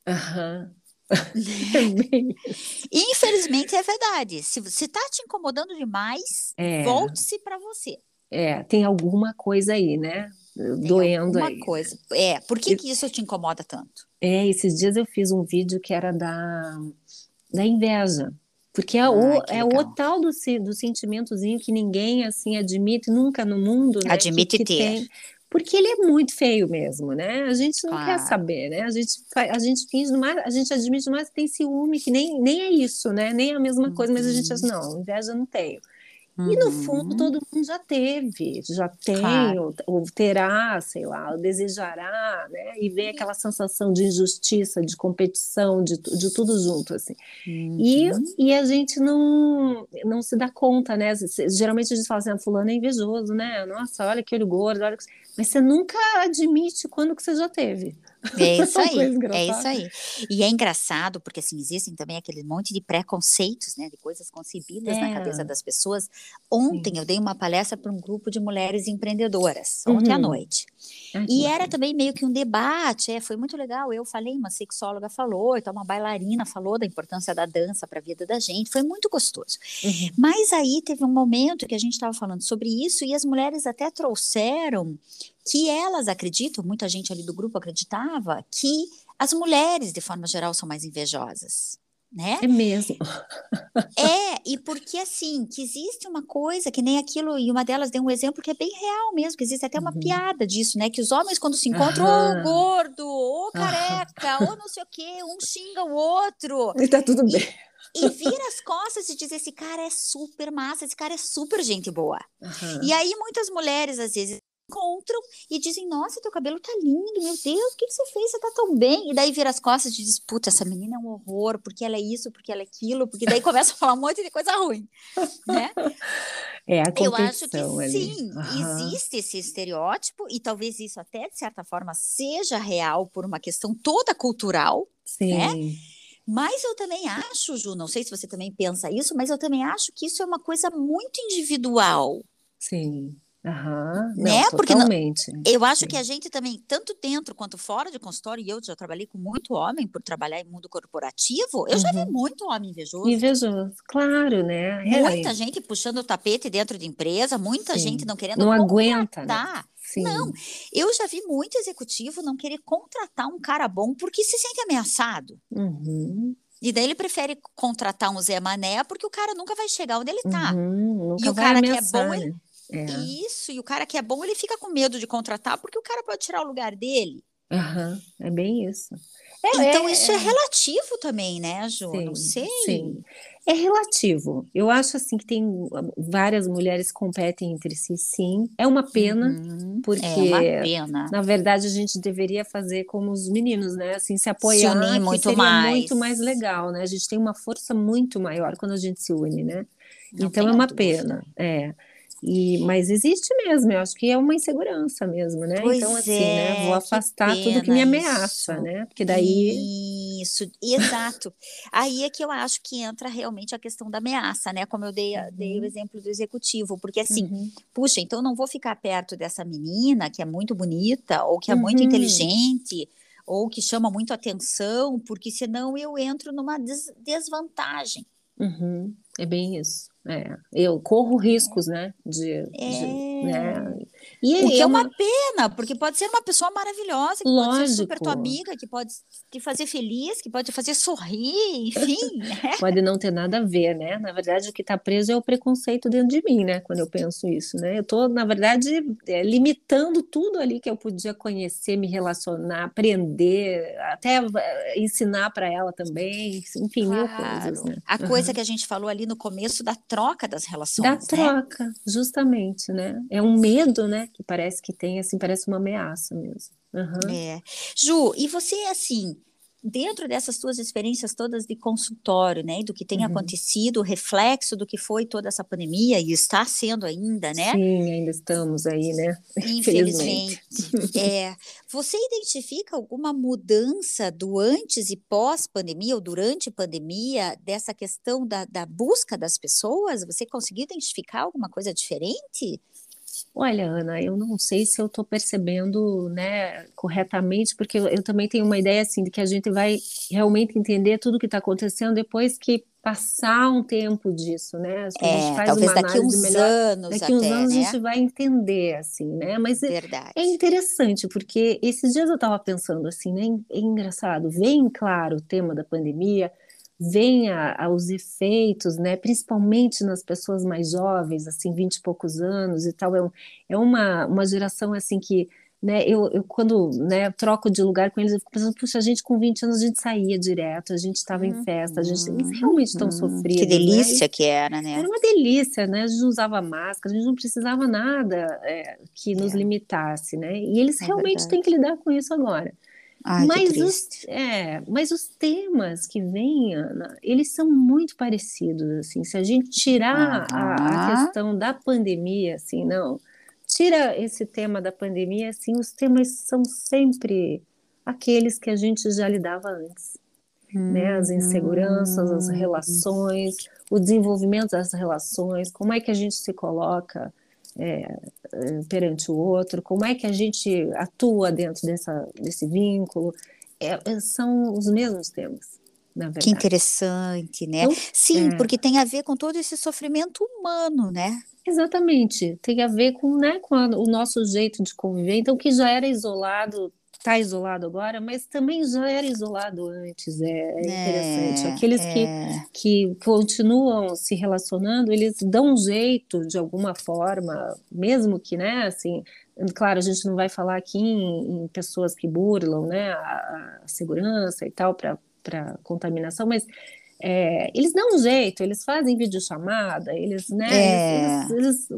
Aham. <laughs> É Infelizmente é verdade. Se você está te incomodando demais, é. volte-se para você. É, tem alguma coisa aí, né? Doendo aí. coisa. É, por que, que isso te incomoda tanto? É, esses dias eu fiz um vídeo que era da, da inveja. Porque é, ah, o, é o tal do, do sentimentozinho que ninguém, assim, admite nunca no mundo, né? Admite que, que ter. Tem, porque ele é muito feio mesmo, né? A gente não claro. quer saber, né? A gente, a gente finge mais, a gente admite mais que tem ciúme, que nem, nem é isso, né? Nem é a mesma coisa, mas a gente diz, uhum. não, inveja não tenho. Uhum. E no fundo todo mundo já teve, já tem, claro. ou, ou, terá, sei lá, ou desejará, né? E vem aquela sensação de injustiça, de competição, de, de tudo junto, assim. Uhum. E, e a gente não, não se dá conta, né? Geralmente a gente fala assim, ah, fulano é invejoso, né? Nossa, olha que olho gordo, olha que... mas você nunca admite quando que você já teve. <laughs> É isso aí, é isso aí. E é engraçado, porque assim, existem também aquele monte de preconceitos, né, de coisas concebidas é. na cabeça das pessoas. Ontem Sim. eu dei uma palestra para um grupo de mulheres empreendedoras, ontem uhum. à noite. E era também meio que um debate, é, foi muito legal. Eu falei, uma sexóloga falou, então uma bailarina falou da importância da dança para a vida da gente, foi muito gostoso. Uhum. Mas aí teve um momento que a gente estava falando sobre isso e as mulheres até trouxeram que elas acreditam, muita gente ali do grupo acreditava, que as mulheres, de forma geral, são mais invejosas. Né? É mesmo. é, <laughs> e porque assim, que existe uma coisa que nem aquilo, e uma delas deu um exemplo que é bem real mesmo, que existe até uma uhum. piada disso, né? Que os homens, quando se encontram, ô oh, gordo, ô oh, careca, ou oh, não sei o quê, um xinga o outro. E tá tudo bem. E, e vira as costas e diz: esse cara é super massa, esse cara é super gente boa. Uhum. E aí, muitas mulheres, às vezes, encontram e dizem: Nossa, teu cabelo tá lindo, meu Deus, o que, que você fez? Você tá tão bem. E daí vira as costas e diz: Puta, essa menina é um horror, porque ela é isso, porque ela é aquilo, porque daí começa a falar um monte de coisa ruim. Né? É a Eu acho que ali. sim, uhum. existe esse estereótipo, e talvez isso até, de certa forma, seja real por uma questão toda cultural. Sim. Né? Mas eu também acho, Ju, não sei se você também pensa isso, mas eu também acho que isso é uma coisa muito individual. Sim. Aham, né? Não, Porque totalmente. Não, eu acho que a gente também, tanto dentro quanto fora de consultório, e eu já trabalhei com muito homem por trabalhar em mundo corporativo, eu uhum. já vi uhum. muito homem invejoso. Invejoso, claro, né? É. Muita gente puxando o tapete dentro de empresa, muita Sim. gente não querendo não aguenta, né? Sim. Não, eu já vi muito executivo não querer contratar um cara bom porque se sente ameaçado. Uhum. E daí ele prefere contratar um Zé Mané porque o cara nunca vai chegar onde ele está. Uhum, e o cara que é bom, ele, É. Isso, e o cara que é bom, ele fica com medo de contratar porque o cara pode tirar o lugar dele. Uhum, é bem isso. É, então, é, isso é, é relativo também, né, Ju? Sim, Não sei. Sim. É relativo. Eu acho assim que tem várias mulheres que competem entre si, sim. É uma pena, uhum. porque é uma pena. na verdade a gente deveria fazer como os meninos, né? Assim, se apoiar, se unir muito seria mais. muito mais legal, né? A gente tem uma força muito maior quando a gente se une, né? Não então é uma dúvida. pena. É. E, mas existe mesmo, eu acho que é uma insegurança mesmo, né? Pois então, assim, é, né? Vou afastar que tudo que me ameaça, isso. né? Porque daí. Isso, exato. Aí é que eu acho que entra realmente a questão da ameaça, né? Como eu dei, uhum. dei o uhum. exemplo do executivo, porque assim, uhum. puxa, então não vou ficar perto dessa menina que é muito bonita, ou que é uhum. muito inteligente, ou que chama muito atenção, porque senão eu entro numa des desvantagem. Uhum. É bem isso. É, eu corro riscos, né? De, é. de né? E o que é uma... uma... pena, porque pode ser uma pessoa maravilhosa, que Lógico. pode ser super tua amiga, que pode te fazer feliz, que pode te fazer sorrir, <laughs> enfim. Né? pode não ter nada a ver, né? Na verdade, o que está preso é o preconceito dentro de mim, né? Quando eu penso isso, né? Eu estou, na verdade, é, limitando tudo ali que eu podia conhecer, me relacionar, aprender, até eh, ensinar para ela também, enfim, claro. mil coisas. Né? A coisa que a gente falou ali no começo da troca das relações. Da né? troca, justamente, né? É um medo, né? Que parece que tem, assim, parece uma ameaça mesmo. Uhum. É. Ju, e você, assim, dentro dessas suas experiências todas de consultório, né, do que tem uhum. acontecido, o reflexo do que foi toda essa pandemia e está sendo ainda, né? Sim, ainda estamos aí, né? <laughs> Infelizmente. é. Você identifica alguma mudança do antes e pós-pandemia ou durante pandemia dessa questão da, da busca das pessoas? Você conseguiu identificar alguma coisa diferente? Olha, Ana, eu não sei se eu estou percebendo, né, corretamente, porque eu, eu, também tenho uma ideia assim de que a gente vai realmente entender tudo o que está acontecendo depois que passar um tempo disso, né? É, a gente é, faz talvez uma daqui uns melhor, anos daqui uns até, anos né? a gente vai entender, assim, né? Mas é, é, interessante porque esses dias eu estava pensando assim, né? É engraçado, vem claro o tema da pandemia venha aos efeitos, né, principalmente nas pessoas mais jovens, assim, vinte e poucos anos e tal, é, um, é uma, uma geração, assim, que, né, eu, eu quando, né, troco de lugar com eles, eu fico pensando, puxa, a gente com 20 anos, a gente saía direto, a gente estava em festa, a gente, eles realmente estão uhum. sofridos, Que delícia né? que era, né? Era uma delícia, né, a gente não usava máscara, a gente não precisava nada é, que nos é. limitasse, né, e eles é realmente verdade. têm que lidar com isso agora. Ai, mas, os, é, mas os temas que vêm, Ana, eles são muito parecidos, assim, se a gente tirar a, a, questão da pandemia, assim, não, tira esse tema da pandemia, assim, os temas são sempre aqueles que a gente já lidava antes, hum, né, as inseguranças, as hum. relações, o desenvolvimento das relações, como é que a gente se coloca, é, é, perante o outro, como é que a gente atua dentro dessa, desse vínculo, é, é são os mesmos temas. Que interessante, né? Então, Sim, é. porque tem a ver com todo esse sofrimento humano, né? Exatamente, tem a ver com, né, com a, o nosso jeito de conviver, então que já era isolado está isolado agora, mas também já era isolado antes. É, é interessante. É, Aqueles é. Que, que continuam se relacionando, eles dão um jeito de alguma forma, mesmo que, né, assim, claro, a gente não vai falar aqui em, em pessoas que burlam, né, a, a segurança e tal para contaminação, mas é, eles dão um jeito, eles fazem videochamada, eles, né, é. eles, eles,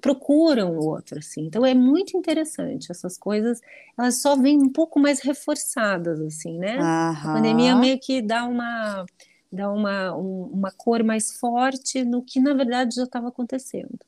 procuram o outro, assim. Então é muito interessante. Essas coisas, elas só vêm um pouco mais reforçadas, assim, né? A pandemia meio que dá uma dá uma, um, uma cor mais forte no que na verdade já estava acontecendo.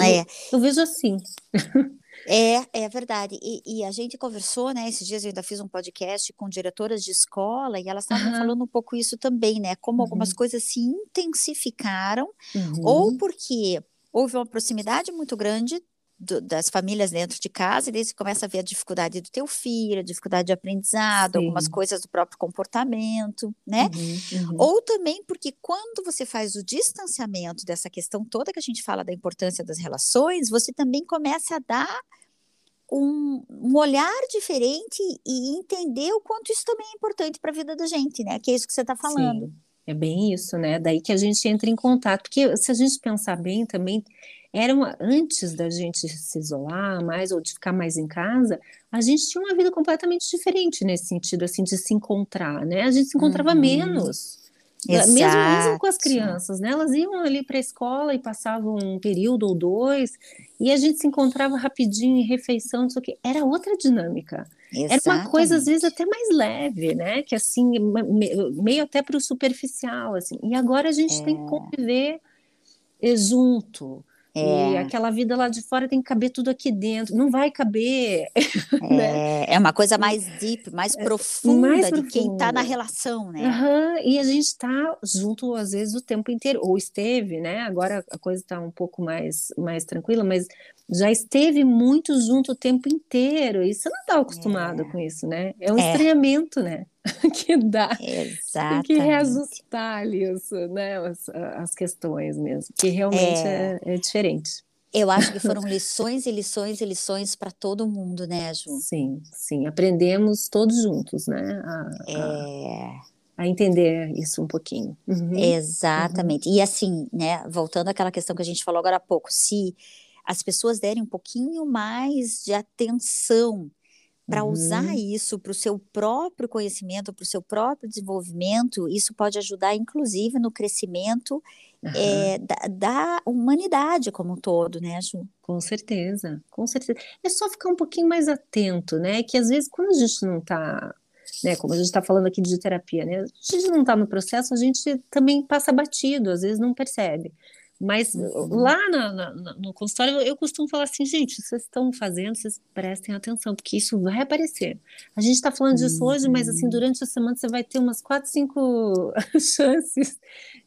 É. Eu, eu vejo assim. <laughs> É, é verdade. E, e, a gente conversou, né? Esses dias eu ainda fiz um podcast com diretoras de escola e elas estavam uhum. falando um pouco isso também, né? Como uhum. algumas coisas se intensificaram, uhum. ou porque houve uma proximidade muito grande do, das famílias dentro de casa, e daí você começa a ver a dificuldade do teu filho, a dificuldade de aprendizado, Sim. algumas coisas do próprio comportamento, né? Uhum, uhum. Ou também porque quando você faz o distanciamento dessa questão toda que a gente fala da importância das relações, você também começa a dar um, um, olhar diferente e entender o quanto isso também é importante para a vida da gente, né? Que é isso que você está falando. Sim, é bem isso, né? Daí que a gente entra em contato, porque se a gente pensar bem também, era uma, antes da gente se isolar mais ou de ficar mais em casa, a gente tinha uma vida completamente diferente nesse sentido, assim, de se encontrar, né? A gente se encontrava uhum. menos. Mesmo, mesmo, com as crianças, né? Elas iam ali para a escola e passavam um período ou dois, e a gente se encontrava rapidinho em refeição, não sei o quê. Era outra dinâmica. Exatamente. Era uma coisa, às vezes, até mais leve, né? Que assim, meio até para o superficial, assim. E agora a gente é. tem que é. conviver eh, junto. É. E aquela vida lá de fora tem que caber tudo aqui dentro. Não vai caber. <laughs> É, né? é uma coisa mais deep, mais é, profunda mais de quem está na relação, né? Uhum. E a gente está junto, às vezes, o tempo inteiro. Ou esteve, né? Agora a coisa está um pouco mais, mais tranquila, mas já esteve muito junto o tempo inteiro. E você não está acostumado é. com isso, né? É um é. estranhamento, né? <laughs> que dá. Exatamente. Tem que reajustar ali isso, né? As, as questões mesmo, que realmente é, é, é diferente. Eu acho que foram <laughs> lições e lições e lições para todo mundo, né, Ju? Sim, sim. Aprendemos todos juntos, né? A, é. A, a entender isso um pouquinho. Uhum. Exatamente. Uhum. E assim, né, voltando àquela questão que a gente falou agora há pouco, se as pessoas derem um pouquinho mais de atenção para uhum. usar isso para o seu próprio conhecimento, para o seu próprio desenvolvimento, isso pode ajudar, inclusive, no crescimento uhum. é, da, da, humanidade como um todo, né, Ju? Com certeza, com certeza. É só ficar um pouquinho mais atento, né? Que às vezes, quando a gente não está né, como a gente está falando aqui de terapia, né? A gente não está no processo, a gente também passa batido, às vezes não percebe. Mas uhum. lá na, na, no consultório eu, costumo falar assim, gente, vocês estão fazendo, vocês prestem atenção, porque isso vai aparecer. A gente está falando disso uhum. hoje, mas assim, uhum. durante a semana você vai ter umas quatro, cinco <laughs> chances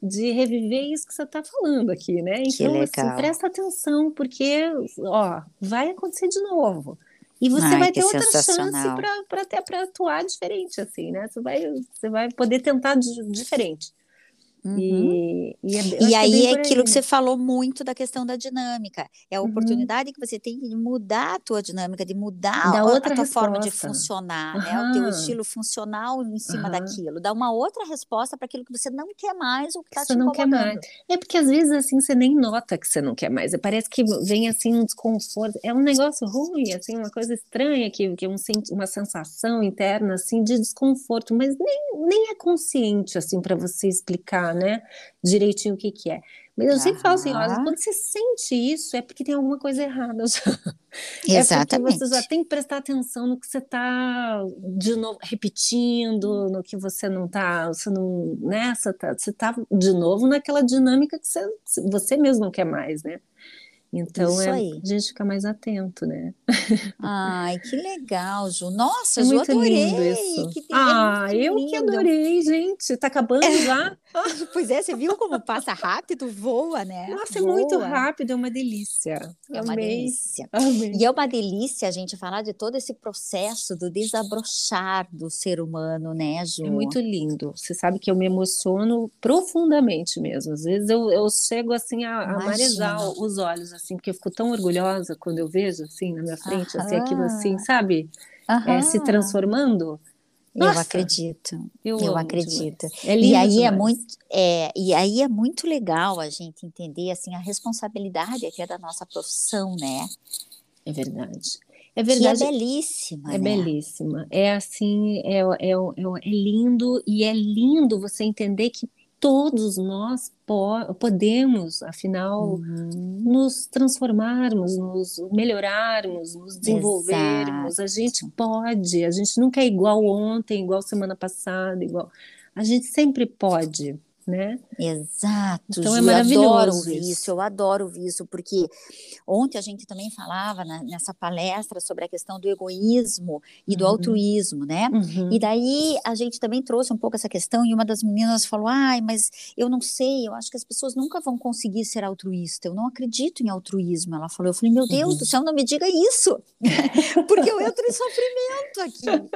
de reviver isso que você está falando aqui, né? Então, assim, presta atenção, porque ó, vai acontecer de novo. E você Ai, vai ter outra chance para atuar diferente, assim, né? Você vai, você vai poder tentar de, diferente. Uhum. E, e, é, e aí é aquilo que você falou muito da questão da dinâmica. É a uhum. oportunidade que você tem de mudar a tua dinâmica, de mudar a, a, tua forma de funcionar, uhum. né? O teu estilo funcional em cima daquilo. Dar uma outra resposta para aquilo que você não quer mais ou que está te não. Quer mais. É porque às vezes assim você nem nota que você não quer mais. Parece que vem assim um desconforto. É um negócio ruim, assim, uma coisa estranha que, que é um, uma sensação interna assim de desconforto, mas nem, nem é consciente assim para você explicar né, direitinho o que que é. Mas eu sempre falo assim, olha, quando você sente isso, é porque tem alguma coisa errada <laughs> já. Exatamente. É porque você já tem que prestar atenção no que você está, de novo, repetindo, no que você não está, você não, né, você está tá, de novo naquela dinâmica que você, você mesmo não quer mais, né? Então é a gente fica mais atento, né? Ai, que legal, Ju. <laughs> Nossa, é Ju, adorei. Lindo isso. Que ah, eu lindo. que adorei, gente. Tá acabando é. já? <laughs> pois é, você viu como passa rápido, voa, né? Nossa, voa. é muito rápido, é uma delícia. É uma Amei. delícia. Amei. E é uma delícia a gente falar de todo esse processo do desabrochar do ser humano, né, Ju? É muito lindo. Você sabe que eu me emociono profundamente mesmo. Às vezes eu, eu chego assim a, a marejar os olhos assim, porque eu fico tão orgulhosa quando eu vejo assim na minha frente, Aham. assim, aquilo assim, sabe? é, se transformando. Nossa, eu acredito. Eu, eu acredito. É lindo e aí demais. é muito, é, e aí é muito legal a gente entender assim a responsabilidade até da nossa profissão, né? É verdade. É verdade. Que é belíssima. É né? belíssima. É assim, é, é, é, é lindo e é lindo você entender que todos nós po podemos, afinal, uhum. nos transformarmos, nos melhorarmos, nos desenvolvermos. Exato. A gente pode, a gente nunca é igual ontem, igual semana passada, igual. A gente sempre pode né? Exato. Então é maravilhoso. Eu adoro ouvir isso, eu adoro ouvir isso, porque ontem a gente também falava na, nessa palestra sobre a questão do egoísmo e do uhum. altruísmo, né? Uhum. E daí a gente também trouxe um pouco essa questão e uma das meninas falou: ai, mas eu não sei, eu acho que as pessoas nunca vão conseguir ser altruísta, eu não acredito em altruísmo. Ela falou, eu falei, meu Deus uhum. do céu, não me diga isso, <laughs> porque eu entro em sofrimento aqui.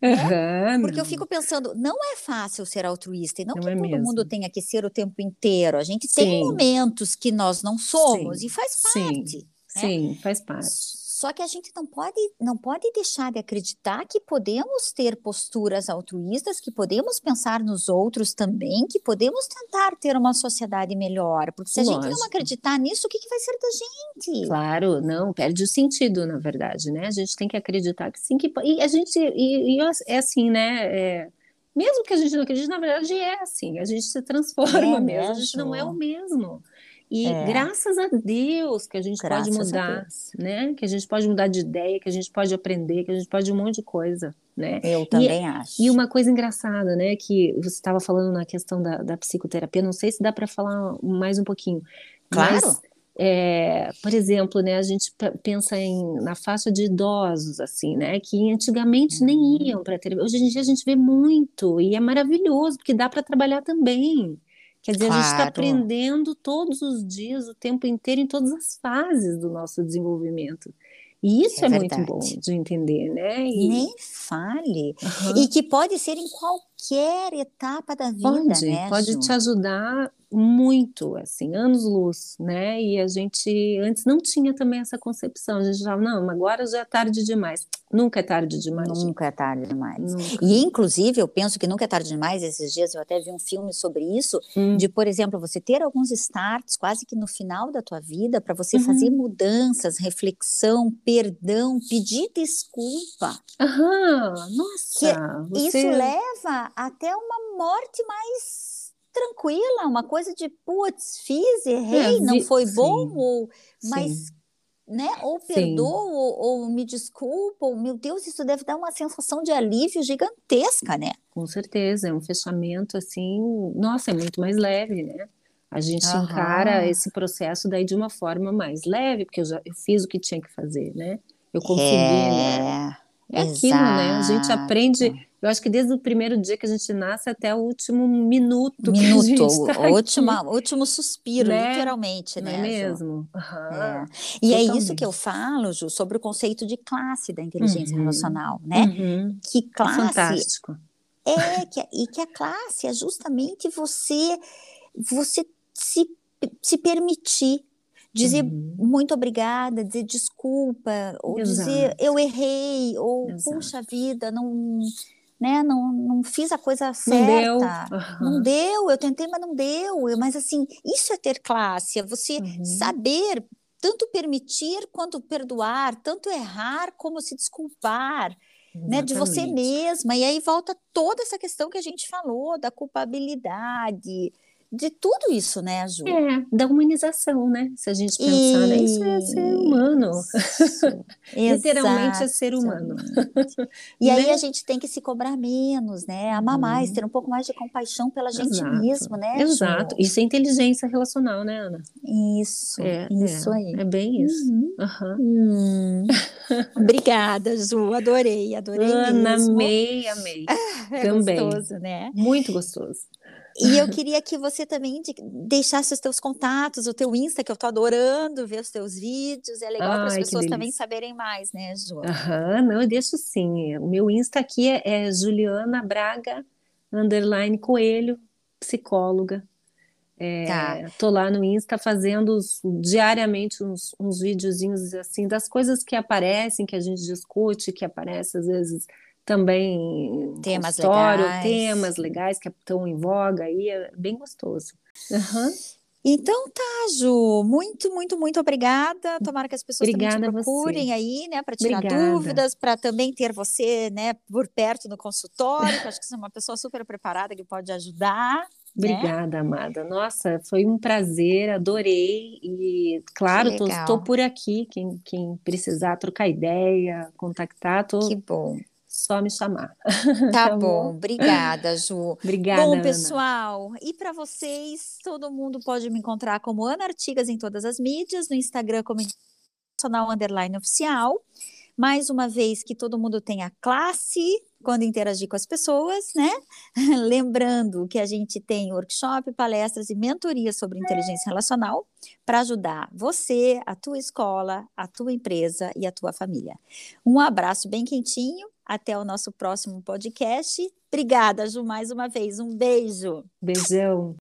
<laughs> Né? Porque eu fico pensando, não é fácil ser altruísta, e não, não que é todo mesmo. mundo tenha que ser o tempo inteiro. A gente tem Sim. momentos que nós não somos Sim. e faz parte. Sim. Né? Sim, faz parte. Só que a gente não pode, não pode deixar de acreditar que podemos ter posturas altruístas, que podemos pensar nos outros também, que podemos tentar ter uma sociedade melhor. Porque se a Lógico. gente não acreditar nisso, o que, que vai ser da gente? Claro, não, perde o sentido, na verdade, né? A gente tem que acreditar que sim, que e a gente e, e é assim, né? É mesmo que a gente não acredite, na verdade é assim, a gente se transforma é mesmo, a gente não é o mesmo. E é. graças a Deus que a gente graças pode mudar, né? Que a gente pode mudar de ideia, que a gente pode aprender, que a gente pode um monte de coisa, né? Eu também e, acho. E uma coisa engraçada, né? Que você estava falando na questão da, da psicoterapia, não sei se dá para falar mais um pouquinho. Claro. Mas, é, por exemplo, né, a gente pensa em, na faixa de idosos, assim, né, que antigamente nem uhum. iam para terapia. Hoje em dia a gente vê muito e é maravilhoso porque dá para trabalhar também. Quer dizer, claro. a gente está aprendendo todos os dias, o tempo inteiro, em todas as fases do nosso desenvolvimento. E isso é, é muito bom de entender, né? E... Nem fale. Uhum. E que pode ser em qualquer etapa da vida, pode, né? Pode Ju? te ajudar muito, assim, anos-luz, né? E a gente antes não tinha também essa concepção. A gente falava, não, agora já é tarde demais. Nunca é tarde demais. Nunca é tarde demais. Nunca. E, inclusive, eu penso que nunca é tarde demais. Esses dias eu até vi um filme sobre isso, hum. de, por exemplo, você ter alguns starts quase que no final da tua vida para você uhum. fazer mudanças, reflexão, perdão, pedir desculpa. Aham, nossa! você... Isso leva até uma morte mais tranquila, uma coisa de putz, fiz, errei, é, não foi sim, bom, ou mas né, ou perdoo, ou, ou, me desculpa, ou meu Deus, isso deve dar uma sensação de alívio gigantesca, né? Com certeza, é um fechamento assim, nossa, é muito mais leve, né? A gente Aham. encara esse processo daí de uma forma mais leve, porque eu já eu fiz o que tinha que fazer, né? Eu consegui, é, né? É aquilo, né? A gente aprende eu acho que desde o primeiro dia que a gente nasce até o último minuto. Minuto, o tá última, último suspiro, né? literalmente, Não né? é mesmo? Uhum. É. E Totalmente. é isso que eu falo, Ju, sobre o conceito de classe da inteligência uhum. relacional, né? Uhum. Que classe. É fantástico. É, que, e que a classe é justamente você, você se, se permitir dizer uhum. muito obrigada, dizer desculpa, ou Exato. dizer eu errei, ou Exato. puxa vida, não né? Não, não fiz a coisa certa. Não deu. Uhum. Não deu, eu tentei, mas não deu. Mas assim, isso é ter classe, é você uhum. saber tanto permitir quanto perdoar, tanto errar como se desculpar. Né, de você mesma, e aí volta toda essa questão que a gente falou da culpabilidade, de tudo isso, né, Ju? É, da humanização, né? Se a gente pensar, né? Isso é ser humano. <laughs> Literalmente é ser humano. <laughs> e aí né? a gente tem que se cobrar menos, né? Amar hum. mais, ter um pouco mais de compaixão pela gente Exato. mesmo, né? Exato. Ju? Isso é inteligência relacional, né, Ana? Isso, é, isso é. aí. É bem isso. Uhum. Uhum. Hum. Obrigada, Ju. Adorei, adorei Ana, mesmo. amei, amei. <laughs> É Também. gostoso, né? Muito gostoso. E eu queria que você também deixasse os teus contatos, o teu Insta, que eu tô adorando ver os teus vídeos. É legal para as pessoas também saberem mais, né, Ju? Aham, não, eu deixo sim. O meu Insta aqui é, é Juliana Braga, underline Coelho, psicóloga. É, tá. Tô lá no Insta fazendo os, diariamente uns, uns videozinhos assim das coisas que aparecem, que a gente discute, que aparece às vezes também temas legais. temas legais que estão em voga aí, é bem gostoso. Uhum. Então tá, Ju, muito, muito, muito obrigada. Tomara que as pessoas obrigada também te procurem aí, né, para tirar obrigada. dúvidas, para também ter você, né, por perto no consultório, que acho que você é uma pessoa super preparada que pode ajudar. Né? Obrigada, né? amada. Nossa, foi um prazer, adorei. E, claro, estou por aqui. Quem, quem precisar trocar ideia, contactar, tô, que bom só me chamar. <laughs> Tá, tá bom? bom? obrigada, Ju. Obrigada. Bom, pessoal, Ana. e para vocês, todo mundo pode me encontrar como Ana Artigas em todas as mídias, no Instagram como Nacional Underline Oficial. Mais uma vez que todo mundo tenha classe quando interagir com as pessoas, né? <laughs> Lembrando que a gente tem workshop, palestras e mentorias sobre inteligência relacional para ajudar você, a tua escola, a tua empresa e a tua família. Um abraço bem quentinho até o nosso próximo podcast. Obrigada, Ju, mais uma vez. Um beijo. Beijão.